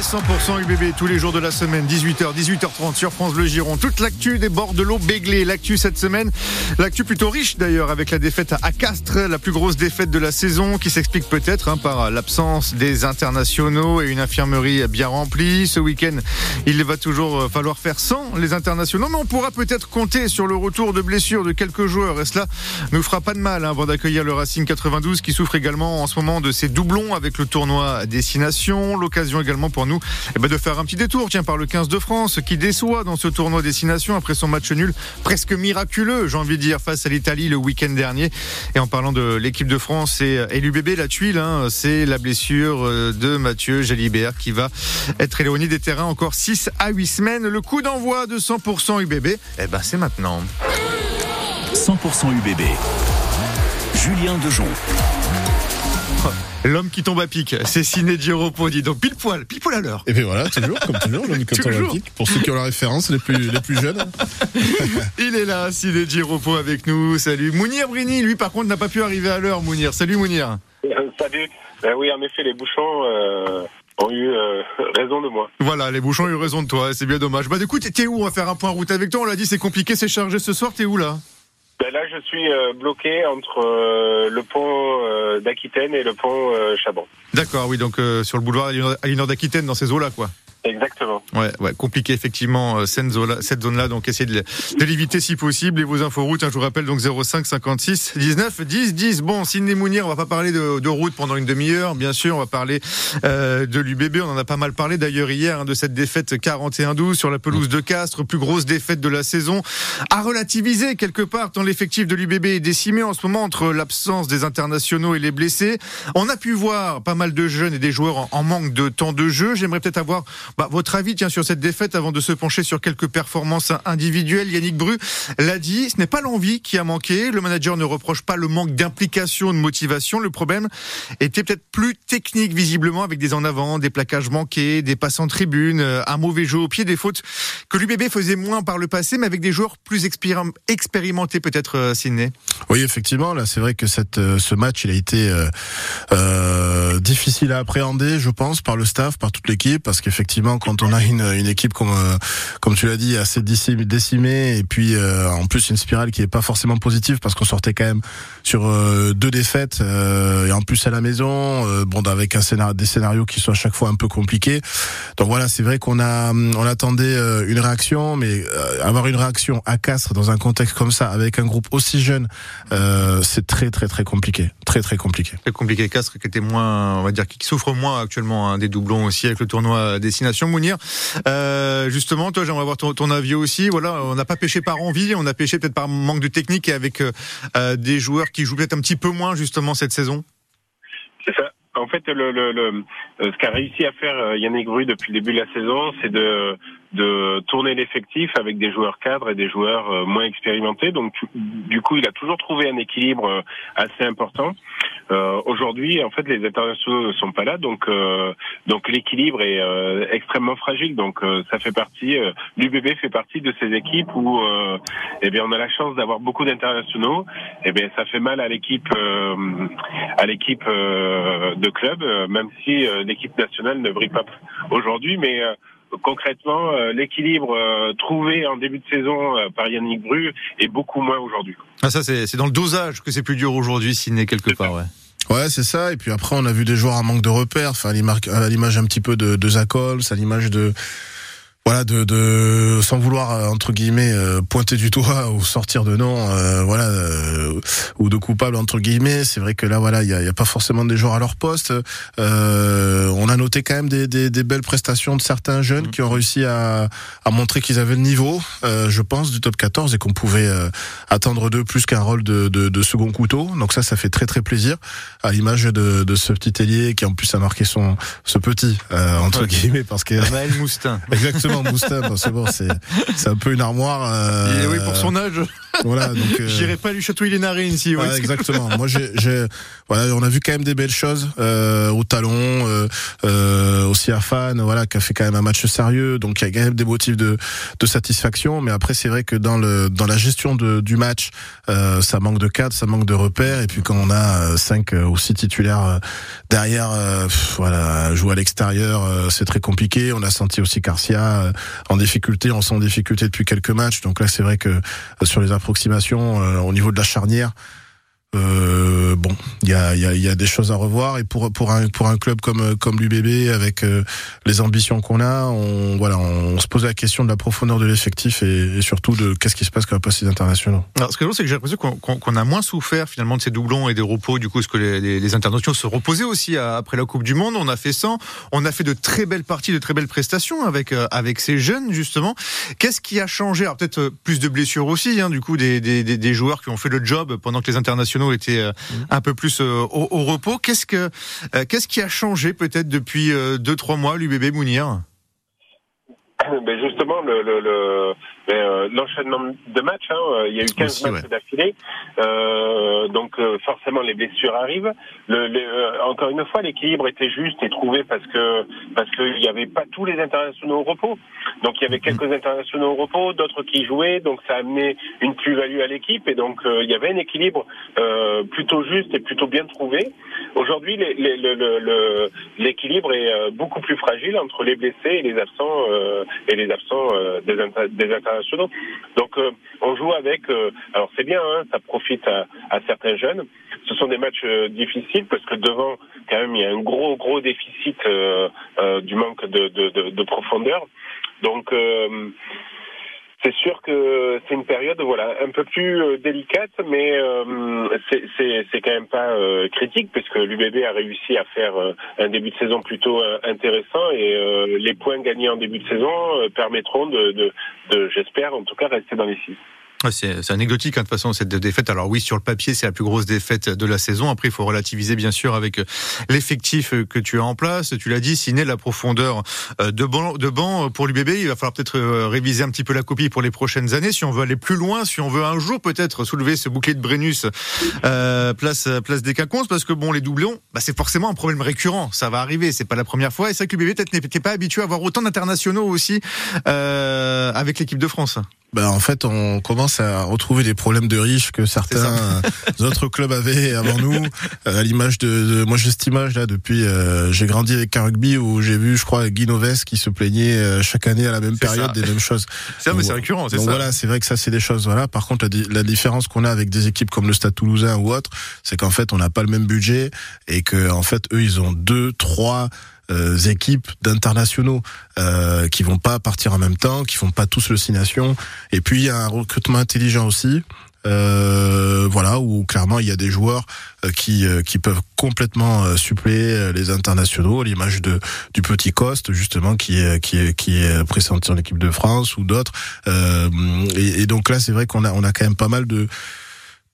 100% UBB tous les jours de la semaine, 18h, 18h30 sur France Le Giron. Toute l'actu des bords de l'eau béglé. L'actu cette semaine, l'actu plutôt riche d'ailleurs avec la défaite à Castres, la plus grosse défaite de la saison qui s'explique peut-être hein, par l'absence des internationaux et une infirmerie bien remplie. Ce week-end, il va toujours euh, falloir faire sans les internationaux, mais on pourra peut-être compter sur le retour de blessures de quelques joueurs et cela nous fera pas de mal hein, avant d'accueillir le Racing 92 qui souffre également en ce moment de ses doublons avec le tournoi Destination. L'occasion également pour eh ben, de faire un petit détour tiens, par le 15 de France qui déçoit dans ce tournoi Destination après son match nul presque miraculeux, j'ai envie de dire, face à l'Italie le week-end dernier. Et en parlant de l'équipe de France et, et l'UBB, la tuile, hein, c'est la blessure euh, de Mathieu Jalibert qui va être éloigné des terrains encore 6 à 8 semaines. Le coup d'envoi de 100% UBB, eh ben, c'est maintenant. 100% UBB. Julien Dejon. L'homme qui tombe à pic, c'est Ciné Giropo, dit donc pile poil, pile poil à l'heure. Et bien voilà, toujours, comme toujours, l'homme qui tombe à pic. Pour ceux qui ont la référence, les plus, les plus jeunes. Il est là, Ciné Giropo avec nous. Salut. Mounir Brini, lui, par contre, n'a pas pu arriver à l'heure, Mounir. Salut, Mounir. Salut. Ben oui, en effet, les bouchons. Euh ont eu euh, raison de moi. Voilà, les bouchons ont eu raison de toi, c'est bien dommage. Bah écoute, t'es où On va faire un point route avec toi, on l'a dit, c'est compliqué, c'est chargé ce soir, t'es où là? Ben là, je suis euh, bloqué entre euh, le pont euh, d'Aquitaine et le pont Chabon. D'accord, oui, donc sur le boulevard nord d'Aquitaine, dans ces eaux-là, quoi. Exactement. Ouais, ouais, compliqué effectivement cette zone-là, cette zone-là. Donc essayez de, l'éviter si possible. Et vos infos routes, hein, je vous rappelle donc 05 56 19 10 10. Bon, Sidney Mounir, on va pas parler de, route pendant une demi-heure, bien sûr. On va parler euh, de l'UBB. On en a pas mal parlé d'ailleurs hier hein, de cette défaite 41-12 sur la pelouse de Castres, plus grosse défaite de la saison. À relativiser quelque part, tant l'effectif de l'UBB est décimé en ce moment entre l'absence des internationaux et les blessés. On a pu voir pas mal de jeunes et des joueurs en manque de temps de jeu. J'aimerais peut-être avoir bah, votre avis tiens, sur cette défaite avant de se pencher sur quelques performances individuelles. Yannick Bru l'a dit, ce n'est pas l'envie qui a manqué. Le manager ne reproche pas le manque d'implication, de motivation. Le problème était peut-être plus technique, visiblement, avec des en avant, des plaquages manqués, des passes en tribune, un mauvais jeu au pied, des fautes que l'UBB faisait moins par le passé, mais avec des joueurs plus expérimentés, peut-être, euh, Sydney. Oui, effectivement, là, c'est vrai que euh, ce match, il a été euh, euh, difficile à appréhender, je pense, par le staff, par toute l'équipe, parce qu'effectivement, quand on a une, équipe comme euh, comme tu l'as dit assez décimée et puis euh, en plus une spirale qui est pas forcément positive parce qu'on sortait quand même sur euh, deux défaites et en plus à la maison bon avec un scénario des scénarios qui sont à chaque fois un peu compliqués. Donc voilà c'est vrai qu'on a on attendait une réaction mais avoir une réaction à Castres dans un contexte comme ça avec un groupe aussi jeune c'est très très très compliqué. Très très compliqué. Très compliqué Castres qui était moins on va dire qui souffre moins actuellement hein, des doublons aussi avec le tournoi destination Mounir. Euh, justement, toi, j'aimerais avoir ton, avis aussi. Voilà, on n'a pas pêché par envie, on a pêché peut-être par manque de technique et avec euh, euh, des joueurs qui jouent peut-être un petit peu moins justement cette saison. C'est ça. En fait, le, le, ce qu'a réussi à faire Yannick Bru depuis le début de la saison, c'est de de tourner l'effectif avec des joueurs cadres et des joueurs euh, moins expérimentés. Donc du coup, il a toujours trouvé un équilibre euh, assez important. Euh, Aujourd'hui, en fait, les internationaux ne sont pas là, donc euh, donc l'équilibre est euh, extrêmement fragile. Donc ça fait partie, l'UBB fait partie de ces équipes où eh bien on a la chance d'avoir beaucoup d'internationaux. Eh bien ça fait mal à l'équipe à l'équipe de club, même si l'équipe nationale ne brille pas aujourd'hui, mais concrètement, euh, l'équilibre euh, trouvé en début de saison euh, par Yannick Bru est beaucoup moins aujourd'hui. Ah ça c'est dans le dosage que c'est plus dur aujourd'hui s'il n'est quelque part, ouais. Ouais, c'est ça. Et puis après, on a vu des joueurs à manque de repères. Enfin, à l'image un petit peu de, de Zakols, à l'image de voilà de, de sans vouloir euh, entre guillemets euh, pointer du doigt ou sortir de nom euh, voilà ou de coupable entre guillemets c'est vrai que là voilà il y a, y a, pas forcément des joueurs à leur poste. On a noté quand même des, des, des, belles prestations de certains jeunes qui ont réussi à, à montrer qu'ils avaient le niveau je pense du top 14 et qu'on pouvait attendre d'eux plus qu'un rôle de, de, de, second couteau. Donc ça ça fait très très plaisir à l'image de, de ce petit ailier qui en plus a marqué son ce petit entre guillemets parce que Maël Moustin. Exactement C'est bon, c'est un peu une armoire. Euh, oui, pour son âge. Voilà, donc euh, j'irai pas lui chatouiller les narines ici. Ouais, exactement. Moi, j'ai, voilà, on a vu quand même des belles choses euh, au talon, euh, euh aussi à Fan, voilà, qui a fait quand même un match sérieux, donc il y a quand même des motifs de, de satisfaction. Mais après, c'est vrai que dans le dans la gestion de, du match, euh, ça manque de cadre, ça manque de repères. Et puis quand on a cinq ou six titulaires derrière, voilà, jouer à l'extérieur, c'est très compliqué. On a senti aussi Garcia en difficulté, on sent en difficulté depuis quelques matchs. Donc là, c'est vrai que sur les approximations, au niveau de la charnière. Euh, bon, il y a, des choses à revoir et pour un club comme comme l'UBB avec euh, les ambitions qu'on a, on se pose la question de la profondeur de l'effectif et, surtout de qu'est-ce qui se passe quand on passe les internationaux. Alors, ce que je c'est que j'ai l'impression qu'on a moins souffert finalement de ces doublons et des repos, du coup, ce que les, internationaux se reposaient aussi après la Coupe du Monde. On a fait 100, on a fait de très belles parties, de très belles prestations avec euh, ces jeunes justement. Qu'est-ce qui a changé? Alors peut-être plus de blessures aussi, hein, du coup, des joueurs qui ont fait le job pendant que les internationaux était euh, mmh. un peu plus euh, au, repos. Qu'est-ce que euh, qu'est-ce qui a changé peut-être depuis deux trois mois l'UBB Mounir? Ben justement, le, le, le euh, l'enchaînement de matchs, hein, il y a eu 15 matchs d'affilée, euh, donc forcément les blessures arrivent. Le, encore une fois, l'équilibre était juste et trouvé parce que parce qu'il n'y avait pas tous les internationaux au repos. Donc il y avait quelques internationaux au repos, d'autres qui jouaient, donc ça a amené une plus-value à l'équipe et donc il y avait un équilibre plutôt juste et plutôt bien trouvé. Aujourd'hui, l'équilibre est beaucoup plus fragile entre les blessés et les absents et les absents euh, des, internationaux. Donc euh, on joue avec. Euh, alors c'est bien, hein, ça profite à, certains jeunes. Ce sont des matchs difficiles parce que devant, quand même, il y a un gros gros déficit du manque de, de profondeur. Donc c'est sûr que c'est une période voilà un peu plus euh, délicate, mais euh, c'est quand même pas euh, critique puisque l'UBB a réussi à faire un début de saison plutôt intéressant et les points gagnés en début de saison permettront de, de, de j'espère en tout cas rester dans les six. C'est anecdotique hein, de toute façon cette défaite. Alors oui, sur le papier, c'est la plus grosse défaite de la saison. Après, il faut relativiser bien sûr avec euh, l'effectif euh, que tu as en place. Tu l'as dit, Ciné, la profondeur euh, de banc, pour l'UBB. Il va falloir peut-être réviser un petit peu la copie pour les prochaines années. Si on veut aller plus loin, si on veut un jour peut-être soulever ce bouclier de Brennus euh, place place des Caconces, parce que bon, les doublons, bah, c'est forcément un problème récurrent. Ça va arriver, c'est pas la première fois. Et ça que l'UBB peut-être n'était pas habitué à avoir autant d'internationaux aussi euh, avec l'équipe de France. Bah en fait, on commence à retrouver des problèmes de riches que certains autres clubs avaient avant nous. À l'image de, moi j'ai cette image là depuis. Euh, j'ai grandi avec un rugby où j'ai vu, je crois, Guy Noves qui se plaignait euh, chaque année à la même période des mêmes choses. C'est mais c'est récurrent, c'est ça. Voilà, c'est vrai que ça c'est des choses. Voilà. Par contre, la, la différence qu'on a avec des équipes comme le Stade Toulousain ou autre, c'est qu'en fait on n'a pas le même budget et que en fait eux ils ont deux, trois euh, équipes d'internationaux euh, qui vont pas partir en même temps, qui font pas tous le nation. Et puis il y a un recrutement intelligent aussi. Euh, voilà où clairement il y a des joueurs euh, qui qui peuvent complètement suppléer les internationaux l'image de du petit Coste justement qui est qui est qui est pressenti en équipe de France ou d'autres et, et, donc là c'est vrai qu'on a on a quand même pas mal de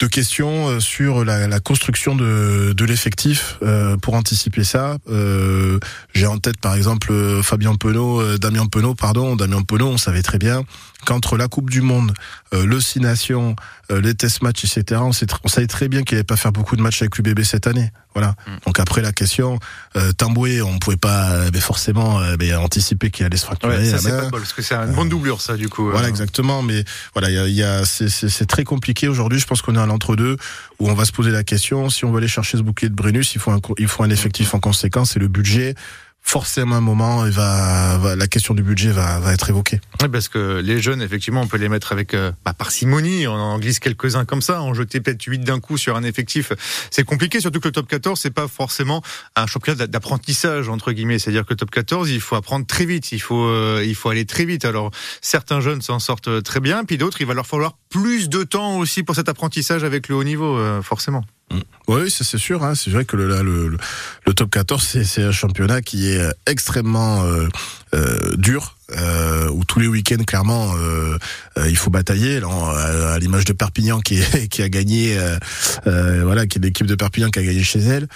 de questions euh, sur la, construction de, l'effectif euh, pour anticiper ça. Euh, J'ai en tête par exemple Fabien Penaud, Damien Penaud, pardon, Damien Penaud, on savait très bien qu'entre la Coupe du Monde, euh, le Six Nations, euh, les test matchs, etc., on, sait on savait très bien qu'il n'allait pas faire beaucoup de matchs avec l'UBB cette année. Voilà. Mm. Donc après la question, euh, Tamboué, on pouvait pas euh, mais forcément mais anticiper qu'il allait se fracturer. Ouais, ça c'est pas parce que c'est une bonne doublure ça du coup. Voilà exactement, mais voilà, il y a, y a c'est très compliqué aujourd'hui. Je pense qu'on est à l'entre-deux où on va se poser la question si on veut aller chercher ce bouclier de Brennus, il faut un, il faut un effectif en conséquence et le budget forcément un moment, la question du budget va, être évoquée. Oui, parce que les jeunes, effectivement, on peut les mettre avec euh, bah, parcimonie. On en glisse quelques-uns comme ça. En jeter peut-être 8 d'un coup sur un effectif, c'est compliqué. Surtout que le top 14, c'est pas forcément un championnat d'apprentissage entre guillemets. C'est-à-dire que le top 14, il faut apprendre très vite. Il faut, euh, il faut aller très vite. Alors certains jeunes s'en sortent très bien, puis d'autres, il va leur falloir plus de temps aussi pour cet apprentissage avec le haut niveau, euh, forcément. Mm. Oui, c'est sûr. Hein. C'est vrai que le, le, le, top 14, c'est un championnat qui est extrêmement euh, euh, dur, euh, où tous les week-ends, clairement, euh, euh il faut batailler. à, l'image de Perpignan qui, est, qui a gagné, euh, voilà, qui est l'équipe de Perpignan qui a gagné chez elle.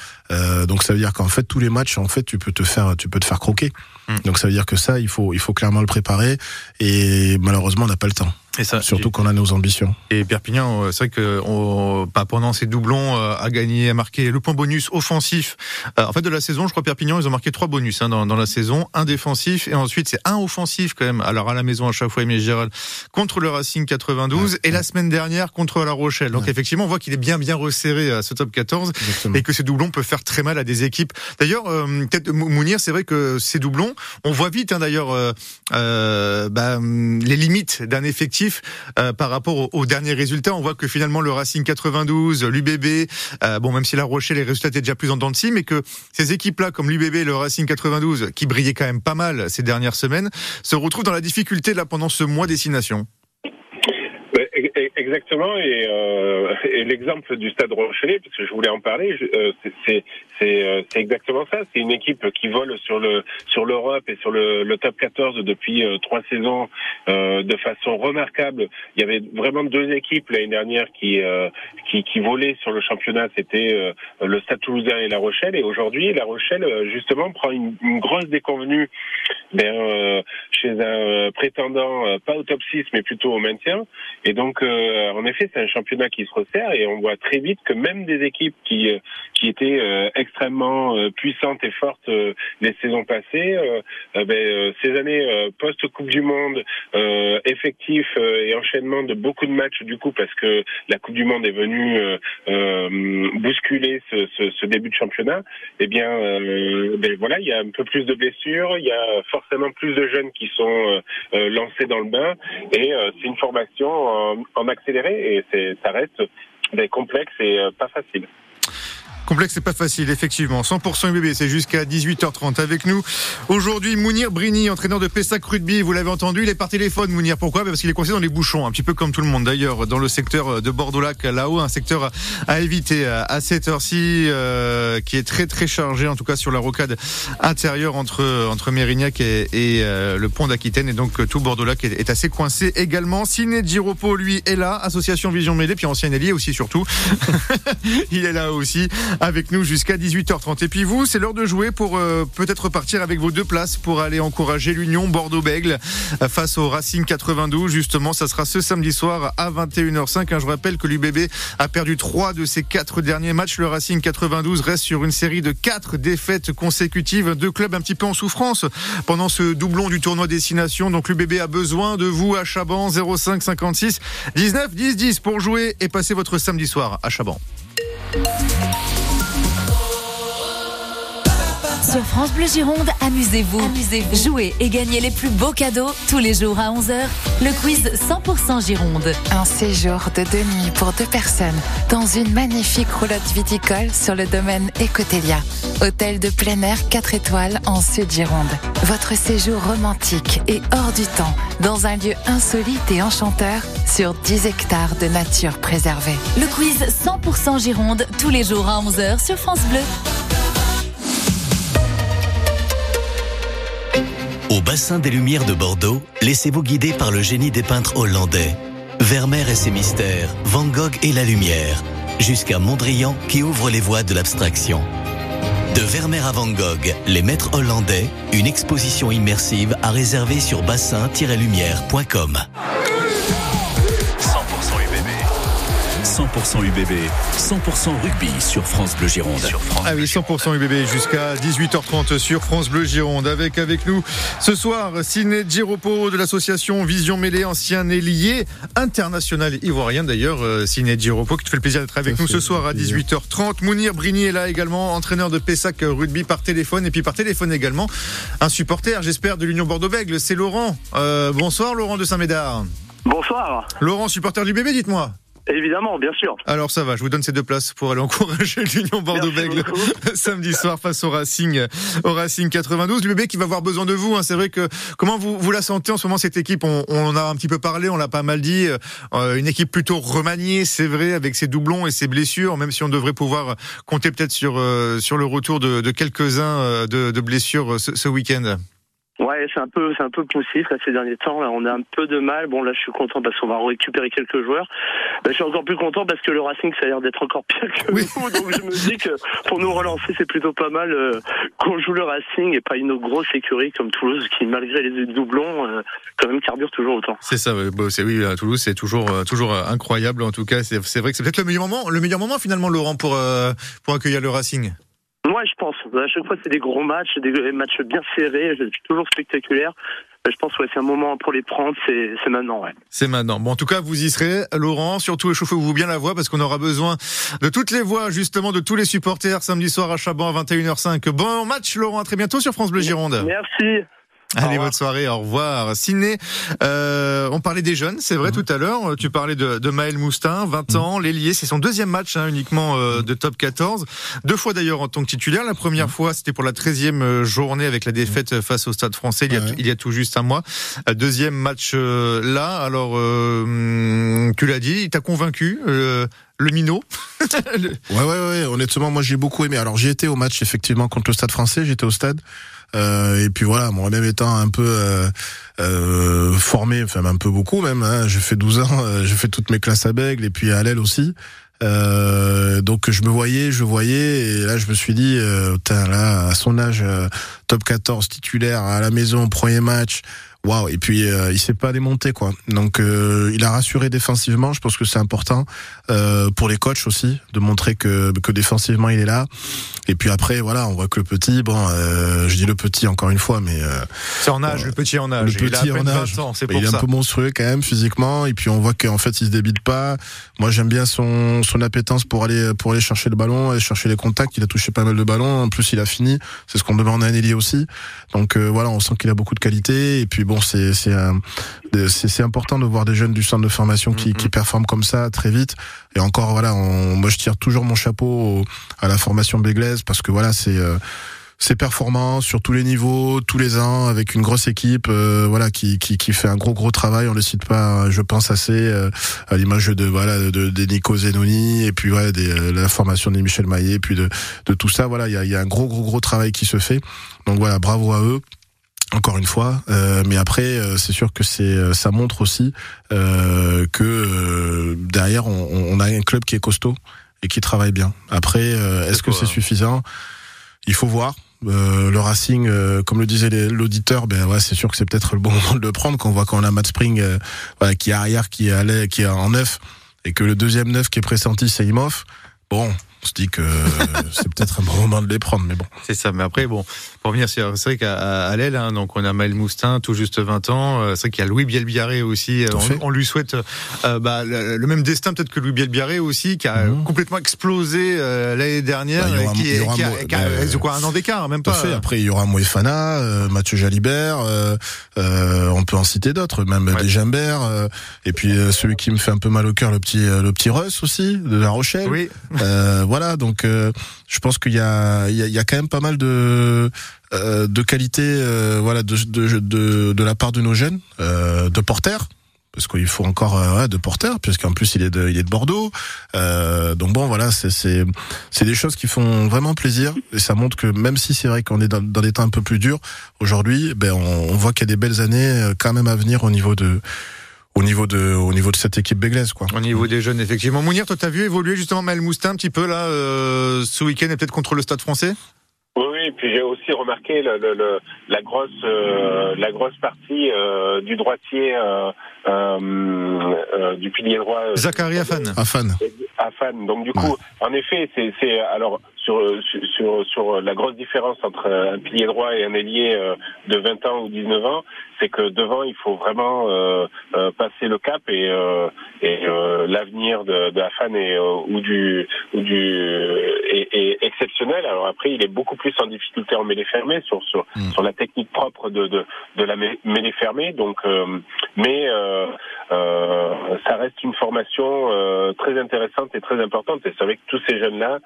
donc ça veut dire qu'en fait, tous les matchs, en fait, tu peux te faire, tu peux te faire croquer. Mm. Donc ça veut dire que ça, il faut, il faut clairement le préparer. Et malheureusement, on n'a pas le temps. Et ça, Surtout qu'on a nos ambitions. Et Perpignan, euh, c'est vrai que on, bah, pendant ces doublons, euh, a gagné, a marqué le point bonus offensif. Euh, en fait, de la saison, je crois Perpignan, ils ont marqué trois bonus hein, dans, dans, la saison, un défensif et ensuite c'est un offensif quand même. Alors à la maison à chaque fois, Aimé Gérald contre le Racing 92 ouais, et la semaine dernière contre La Rochelle. Donc ouais. effectivement, on voit qu'il est bien bien resserré à ce top 14 Exactement. et que ces doublons peuvent faire très mal à des équipes. D'ailleurs, euh, peut-être Mounir, c'est vrai que ces doublons, on voit vite hein, d'ailleurs bah, les limites d'un effectif euh, par rapport aux, derniers résultats. On voit que finalement le Racing 92, l'UBB, euh, bon même si La Rochelle les résultats étaient déjà plus en dents de scie, mais que ces équipes-là comme l'UBB et le Racing 92, qui brillaient quand même pas mal ces dernières semaines, se retrouvent dans la difficulté là pendant ce mois destination. Exactement, et, euh, et l'exemple du Stade Rochelet, parce que je voulais en parler, euh, c'est c'est exactement ça. C'est une équipe qui vole sur le sur l'Europe et sur le, top 14 depuis euh, trois saisons euh, de façon remarquable. Il y avait vraiment deux équipes l'année dernière qui, euh, volaient sur le championnat. C'était le Stade Toulousain et La Rochelle, et aujourd'hui La Rochelle justement prend une, une grosse déconvenue ben, chez un prétendant pas au top 6 mais plutôt au maintien. Et donc en effet, c'est un championnat qui se resserre et on voit très vite que même des équipes qui qui étaient euh, extrêmement euh, puissantes et fortes euh, les saisons passées, ben, ces années post Coupe du Monde, effectif et enchaînement de beaucoup de matchs du coup parce que la Coupe du Monde est venue bousculer ce, ce, ce, début de championnat. Eh bien, ben, voilà, il y a un peu plus de blessures, il y a forcément plus de jeunes qui sont lancés dans le bain et c'est une formation en, en et ça reste ben, complexe et pas facile. Complexe, c'est pas facile, effectivement. 100% UBB, c'est jusqu'à 18h30 avec nous. Aujourd'hui, Mounir Brini, entraîneur de Pessac Rugby. Vous l'avez entendu, il est par téléphone, Mounir. Pourquoi? Parce qu'il est coincé dans les bouchons, un petit peu comme tout le monde d'ailleurs, dans le secteur de Bordeaux-Lac, là-haut, un secteur à éviter à cette heure-ci, euh, qui est très très chargé, en tout cas sur la rocade intérieure entre Mérignac et, euh, le pont d'Aquitaine. Et donc tout Bordeaux-Lac est, assez coincé également. Ciné Giropo, lui, est là. Association Vision Mêlée, puis ancien allié aussi surtout. il est là aussi avec nous jusqu'à 18h30. Et puis vous, c'est l'heure de jouer pour euh, peut-être repartir avec vos deux places pour aller encourager l'Union Bordeaux-Bègle face au Racing 92. Justement, ça sera ce samedi soir à 21h05. Hein, je rappelle que l'UBB a perdu trois de ses quatre derniers matchs. Le Racing 92 reste sur une série de quatre défaites consécutives. Deux clubs un petit peu en souffrance pendant ce doublon du tournoi destination. Donc l'UBB a besoin de vous à Chaban 05 56 19 10 10 pour jouer et passer votre samedi soir à Chaban. Música Sur France Bleu Gironde, amusez-vous. Amusez Jouez et gagnez les plus beaux cadeaux tous les jours à 11h. Le quiz 100% Gironde. Un séjour de deux nuits pour deux personnes dans une magnifique roulotte viticole sur le domaine Ecotelia. Hôtel de plein air 4 étoiles en Sud-Gironde. Votre séjour romantique et hors du temps dans un lieu insolite et enchanteur sur 10 hectares de nature préservée. Le quiz 100% Gironde tous les jours à 11h sur France Bleu. Au bassin des Lumières de Bordeaux, laissez-vous guider par le génie des peintres hollandais. Vermeer et ses mystères, Van Gogh et la lumière, jusqu'à Mondrian qui ouvre les voies de l'abstraction. De Vermeer à Van Gogh, les maîtres hollandais, une exposition immersive à réserver sur bassin-lumière.com. 100% UBB, 100% rugby sur France Bleu Gironde. Sur France ah oui, 100% UBB jusqu'à 18h30 sur France Bleu Gironde. Avec avec nous ce soir, Ciné Giropo de l'association Vision Mêlée, ancien ailier international ivoirien d'ailleurs, Ciné Giropo, qui te fait le plaisir d'être avec Ça nous ce soir à 18h30. Mounir Brigny est là également, entraîneur de Pessac Rugby par téléphone et puis par téléphone également, un supporter, j'espère, de l'Union Bordeaux-Bègle, c'est Laurent. Euh, bonsoir Laurent de Saint-Médard. Bonsoir. Laurent, supporter du bébé, dites-moi. Évidemment, bien sûr. Alors ça va, je vous donne ces deux places pour aller encourager l'Union Bordeaux-Bègle samedi soir face au Racing, au Racing 92. Le bébé qui va avoir besoin de vous. Hein. C'est vrai que comment vous vous la sentez en ce moment cette équipe? On, on en a un petit peu parlé, on l'a pas mal dit. Euh, une équipe plutôt remaniée, c'est vrai, avec ses doublons et ses blessures. Même si on devrait pouvoir compter peut-être sur euh, sur le retour de, de quelques uns de, de, blessures ce, ce week-end. Ouais, c'est un peu, c'est un peu poussif là ces derniers temps. Là, on a un peu de mal. Bon, là, je suis content parce qu'on va récupérer quelques joueurs. Je suis encore plus content parce que le Racing, ça a l'air d'être encore pire que Oui. nous. Donc, je me dis que pour nous relancer, c'est plutôt pas mal euh, qu'on joue le Racing et pas une grosse écurie comme Toulouse qui, malgré les doublons, euh, quand même carbure toujours autant. C'est ça. Bon, c'est oui, à Toulouse, c'est toujours, euh, toujours incroyable. En tout cas, c'est vrai que c'est peut-être le meilleur moment, le meilleur moment finalement, Laurent, pour pour accueillir le Racing. Moi, je pense. À chaque fois, c'est des gros matchs, des matchs bien serrés, toujours spectaculaires. Je pense ouais, c'est un moment pour les prendre, c'est c'est maintenant. Ouais. C'est maintenant. Bon, en tout cas, vous y serez, Laurent. Surtout, échauffez-vous bien la voix parce qu'on aura besoin de toutes les voix, justement, de tous les supporters samedi soir à Chaban à 21h05. Bon match, Laurent. À très bientôt sur France Bleu Gironde. Merci. Allez, bonne soirée. Au revoir. Ciné, euh, on parlait des jeunes, c'est vrai, tout à l'heure. Tu parlais de, de Maël Moustin, 20 ans, l'ailier. C'est son deuxième match hein, uniquement euh, de top 14. Deux fois d'ailleurs en tant que titulaire. La première fois, c'était pour la 13e journée avec la défaite face au Stade français il y a, Ouais. il y a tout juste un mois. Euh, Deuxième match euh, là. Alors, euh, hum, tu l'as dit, il t'a convaincu. euh, le minot. Le- Ouais, ouais, ouais. Honnêtement, moi, j'ai beaucoup aimé. Alors, j'ai été au match effectivement contre le Stade Français. J'étais au stade. Euh, et puis voilà, moi même étant un peu euh, euh, formé, enfin un peu beaucoup même. Hein, j'ai fait 12 ans, euh, j'ai fait toutes mes classes à Bègle et puis à l'aile aussi. Euh, donc je me voyais, je voyais, et là je me suis dit, euh, putain, là à son âge, top 14 titulaire à la maison, premier match, waouh. Et puis euh, il s'est pas démonté quoi. Donc euh, il a rassuré défensivement. Je pense que c'est important euh, pour les coachs aussi de montrer que que défensivement il est là. Et puis après voilà, on voit que le petit, bon, euh, je dis le petit encore une fois, mais euh, C'est en âge, le petit en âge. le il a à petit en âge. 20 ans, c'est pour il est ça. un peu monstrueux quand même physiquement et puis on voit qu'en fait il se débite pas. Moi j'aime bien son son appétence pour aller pour aller chercher le ballon, aller chercher les contacts. Il a touché pas mal de ballons. En plus il a fini. C'est ce qu'on demande à un ailier aussi. Donc euh, voilà, on sent qu'il a beaucoup de qualité et puis bon c'est c'est c'est important de voir des jeunes du centre de formation qui Mhm. qui performent comme ça très vite. Et encore voilà, on, moi je tire toujours mon chapeau au- à la formation béglaise parce que voilà c'est euh, c'est performant sur tous les niveaux, tous les ans, avec une grosse équipe, euh, voilà, qui, qui qui fait un gros gros travail. On le cite pas, je pense assez euh, à l'image de voilà de, de Nico Zenoni et puis voilà des, euh, la formation de Michel Maillet, puis de de tout ça. Voilà, il y a, il y a un gros gros gros travail qui se fait. Donc voilà, bravo à eux. Encore une fois, euh, mais après euh, c'est sûr que c'est euh, ça montre aussi euh, que euh, derrière on, on a un club qui est costaud et qui travaille bien. Après, euh, est-ce que c'est suffisant? Il faut voir. Euh, le Racing, euh, comme le disait l'auditeur, ben ouais, c'est sûr que c'est peut-être le bon moment de le prendre quand on voit qu'on a Matt Spring euh, qui est arrière, qui est allé, qui est en neuf, et que le deuxième neuf qui est pressenti c'est Imhoff. Bon, on se dit que c'est peut-être un bon moment de les prendre, mais bon. C'est ça, mais après, bon, pour revenir, c'est vrai qu'à l'aile, hein, donc on a Maël Moustin, tout juste 20 ans. euh, C'est vrai qu'il y a Louis Bielbiaré aussi. euh. On, on lui souhaite euh, bah, le, le même destin peut-être que Louis Bielbiaré aussi, qui a Mhm. complètement explosé euh, l'année dernière, Bah, aura- qui, aura a, mo- qui a- bah, quoi un an d'écart, même Tout pas. fait. Après, il y aura Moefana, euh, Mathieu Jalibert, euh, euh, on peut en citer d'autres, même Ouais. euh, et puis euh, celui qui me fait un peu mal au cœur, le petit, euh, le petit Russ aussi, de La Rochelle. Oui, Euh, voilà, donc euh, je pense qu'il y a, y, a, quand même pas mal de euh, de qualité, euh, voilà, de, la part de nos jeunes, de porteurs. Parce qu'il faut encore ouais, de porteurs, puisqu'en plus il est de, il est de Bordeaux. Donc bon, voilà, c'est des choses qui font vraiment plaisir et ça montre que même si c'est vrai qu'on est dans, dans des temps un peu plus durs aujourd'hui, ben on, voit qu'il y a des belles années quand même à venir au niveau de au niveau de au niveau de cette équipe béglaise quoi. au niveau des jeunes, effectivement. Mounir, toi, t'as vu évoluer justement Maël Moustin un petit peu là euh, ce week-end et peut-être contre le Stade Français? Oui, oui, et puis j'ai aussi remarqué le, le- le- la grosse euh, la grosse partie euh, du droitier euh, euh, euh, du pilier droit. Zachary Afan. Ah fan. à fan. Donc du coup, en effet, c'est c'est alors sur sur sur, sur la grosse différence entre un pilier droit et un ailier euh, de 20 ans ou 19 ans, c'est que devant il faut vraiment euh, euh, passer le cap et et l'avenir de, de Afan est euh, ou du ou du est, est exceptionnel. Alors après, il est beaucoup plus en difficulté en mêlée fermée sur sur Mm. sur la technique propre de de, de la mêlée fermée. Donc mais euh, ça reste une formation très intéressante et très importante. Et c'est vrai que tous ces jeunes-là,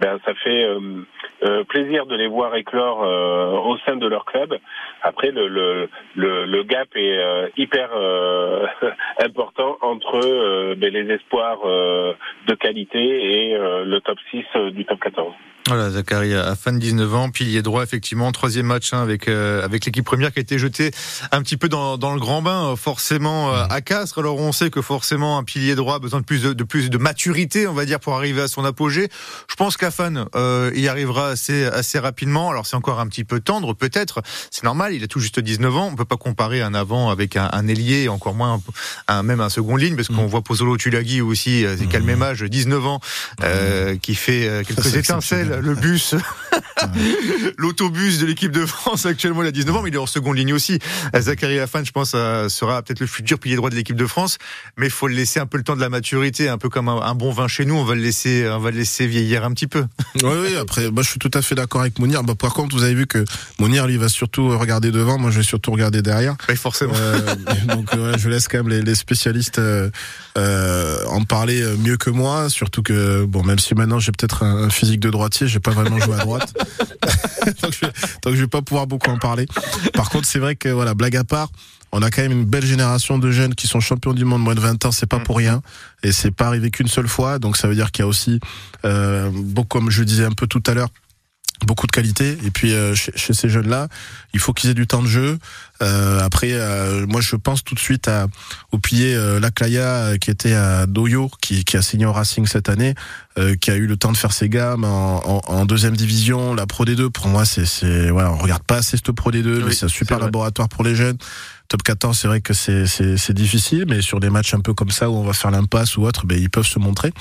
ben, ça fait euh, euh, plaisir de les voir éclore euh, au sein de leur club. Après, le, le, le, gap est hyper important entre ben, les espoirs de qualité et le top 6 euh, du top 14. Voilà, Zachary fin de 19 ans, pilier droit effectivement, troisième match hein, avec euh, avec l'équipe première qui a été jetée un petit peu dans, dans le grand bain, forcément euh, à Castres. Alors on sait que forcément un pilier droit a besoin de plus de, de plus de maturité, on va dire, pour arriver à son apogée. Je pense qu'Afan euh, y arrivera assez assez rapidement. Alors c'est encore un petit peu tendre, peut-être. C'est normal, il a tout juste 19 ans. On peut pas comparer un avant avec un, un ailier, encore moins un, même un second ligne, parce qu'on voit Pozzolo Tulagi aussi, c'est mmh. le même âge, 19 ans, euh, qui fait quelques étincelles le bus, l'autobus de l'équipe de France actuellement il a 19 ans, mais il est en seconde ligne aussi. Zachary Afan, je pense, euh, sera peut-être le futur pilier droit de l'équipe de France, mais il faut le laisser un peu le temps de la maturité, un peu comme un, bon vin chez nous, on va le laisser, on va le laisser vieillir un petit peu. Oui, oui. Après, moi, je suis tout à fait d'accord avec Mounir. Bah, par contre, vous avez vu que Mounir, lui, va surtout regarder devant. Moi, je vais surtout regarder derrière. Oui, forcément. Euh, donc, je laisse quand même les, les spécialistes euh, euh, en parler mieux que moi. Surtout que, bon, même si maintenant j'ai peut-être un, physique de droitier, j'ai pas vraiment joué à droite. donc, je, donc je vais pas pouvoir beaucoup en parler. Par contre, c'est vrai que voilà, blague à part, on a quand même une belle génération de jeunes qui sont champions du monde moins de 20 ans, c'est pas mm. pour rien et c'est pas arrivé qu'une seule fois, donc ça veut dire qu'il y a aussi euh, beaucoup comme je disais un peu tout à l'heure beaucoup de qualité et puis euh, chez, ces jeunes là il faut qu'ils aient du temps de jeu après euh, moi je pense tout de suite à au pilier euh, Laclaya qui était à Doyo qui, qui a signé au Racing cette année qui a eu le temps de faire ses gammes en, en, en deuxième division la Pro D2 pour moi c'est c'est voilà on regarde pas assez cette Pro D2 mais c'est un super laboratoire pour les jeunes top 14, c'est vrai que c'est difficile, mais sur des matchs un peu comme ça où on va faire l'impasse ou autre, ben, ils peuvent se montrer.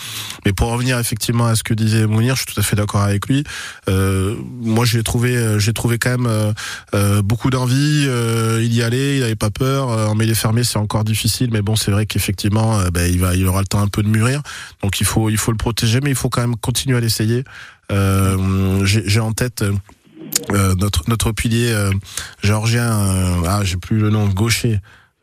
Mais pour revenir effectivement à ce que disait Mounir, je suis tout à fait d'accord avec lui. Euh, moi, j'ai trouvé, j'ai trouvé quand même euh, euh beaucoup d'envie. Euh, il y allait, il avait pas peur. Euh, en mêlée fermée, c'est encore difficile, mais bon, c'est vrai qu'effectivement, euh, ben, il va, il aura le temps un peu de mûrir. Donc il faut, il faut le protéger, mais il faut quand même continuer à l'essayer. j'ai en tête euh, notre notre pilier euh, géorgien, euh, ah j'ai plus le nom, gaucher.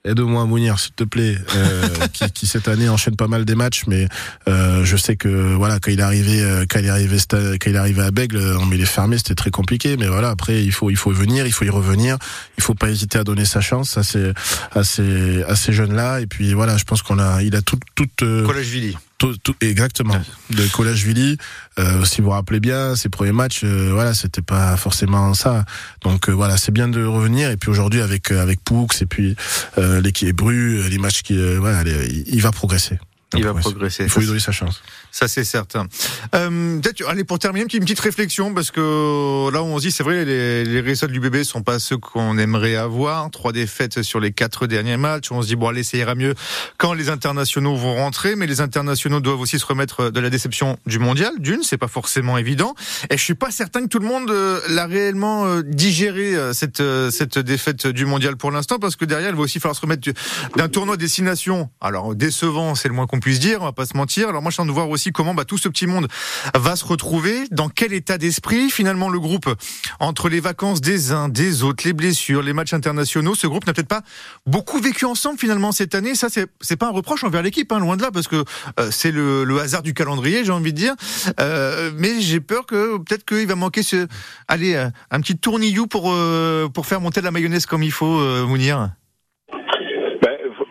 Aide-moi Mounir, s'il te plaît, qui, qui, cette année enchaîne pas mal des matchs, mais je sais que voilà quand il est arrivé, quand il est arrivé, quand il est arrivé à Bègle, on met les fermés, c'était très compliqué, mais voilà après il faut il faut venir, il faut y revenir, il faut pas hésiter à donner sa chance à ces à ces à ces jeunes là, et puis voilà, je pense qu'on a il a tout toute collège Villy tout, exactement. De Collège Villy, euh, si vous vous rappelez bien, ses premiers matchs, euh, voilà, c'était pas forcément ça. Donc euh, voilà, c'est bien de revenir. Et puis aujourd'hui avec euh, avec Poux et puis l'équipe Bru, les matchs qui, voilà, il va progresser. Il va progresser. Il faut lui donner sa chance. Ça, c'est certain. Euh, Peut-être, allez, pour terminer, une petite, réflexion, parce que là, on se dit, c'est vrai, les, les résultats du bébé sont pas ceux qu'on aimerait avoir. Trois défaites sur les quatre derniers matchs. On se dit, bon, allez, ça ira mieux quand les internationaux vont rentrer, mais les internationaux doivent aussi se remettre de la déception du mondial. D'une, c'est pas forcément évident. Et je suis pas certain que tout le monde euh, l'a réellement euh, digéré, cette, cette défaite du mondial pour l'instant, parce que derrière, il va aussi falloir se remettre d'un tournoi destination. Alors, décevant, c'est le moins qu'on puisse dire, on va pas se mentir. Alors moi, je de voir aussi comment bah, tout ce petit monde va se retrouver, dans quel état d'esprit finalement le groupe entre les vacances des uns, des autres, les blessures, les matchs internationaux, ce groupe n'a peut-être pas beaucoup vécu ensemble finalement cette année. Ça, c'est pas un reproche envers l'équipe, hein, loin de là, parce que euh, c'est le, hasard du calendrier, j'ai envie de dire. Euh, mais j'ai peur que peut-être qu'il va manquer allez, euh, un petit tournillou pour pour faire monter la mayonnaise comme il faut, Mounir.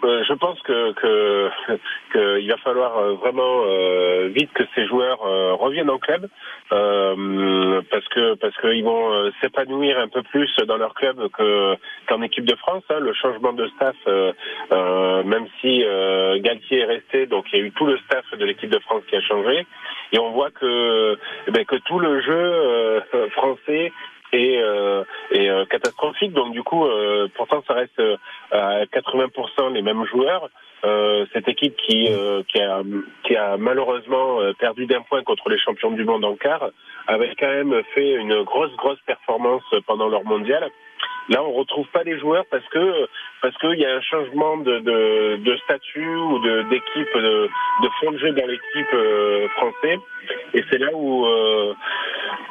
Euh, je pense que qu'il va falloir euh, vraiment euh, vite que ces joueurs reviennent au club parce que parce qu'ils vont s'épanouir un peu plus dans leur club que qu'en équipe de France. Hein. Le changement de staff, même si Galtier est resté, donc il y a eu tout le staff de l'équipe de France qui a changé et on voit que eh ben, que tout le jeu français et, euh, euh, catastrophique. Donc du coup, euh, pourtant ça reste à 80% les mêmes joueurs. cette équipe qui qui a qui a malheureusement perdu d'un point contre les champions du monde en quart avait quand même fait une grosse grosse performance pendant leur mondial. Là, on retrouve pas les joueurs parce que parce qu'il y a un changement de, de, de statut ou de d'équipe de, de fond de jeu dans l'équipe euh, français. Et c'est là où euh,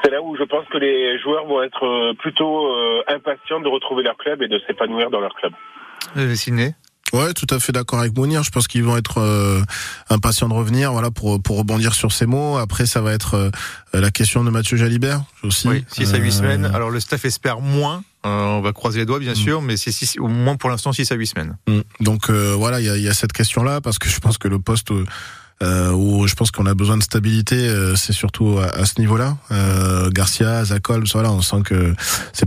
c'est là où je pense que les joueurs vont être euh, plutôt euh, impatients de retrouver leur club et de s'épanouir dans leur club. Ciné Ouais, tout à fait d'accord avec Mounir. Je pense qu'ils vont être euh, impatients de revenir, voilà, pour pour rebondir sur ces mots. Après, ça va être la question de Mathieu Jalibert aussi. Oui, 6 à 8 semaines. Alors le staff espère moins. On va croiser les doigts, bien mm. sûr, mais c'est au moins pour l'instant 6 à 8 semaines. Mm. Donc voilà, il y a, y a, cette question-là parce que je pense que le poste euh, où je pense qu'on a besoin de stabilité. euh, c'est surtout à, à ce niveau-là. Euh, Garcia, Zakol, voilà, on sent que c'est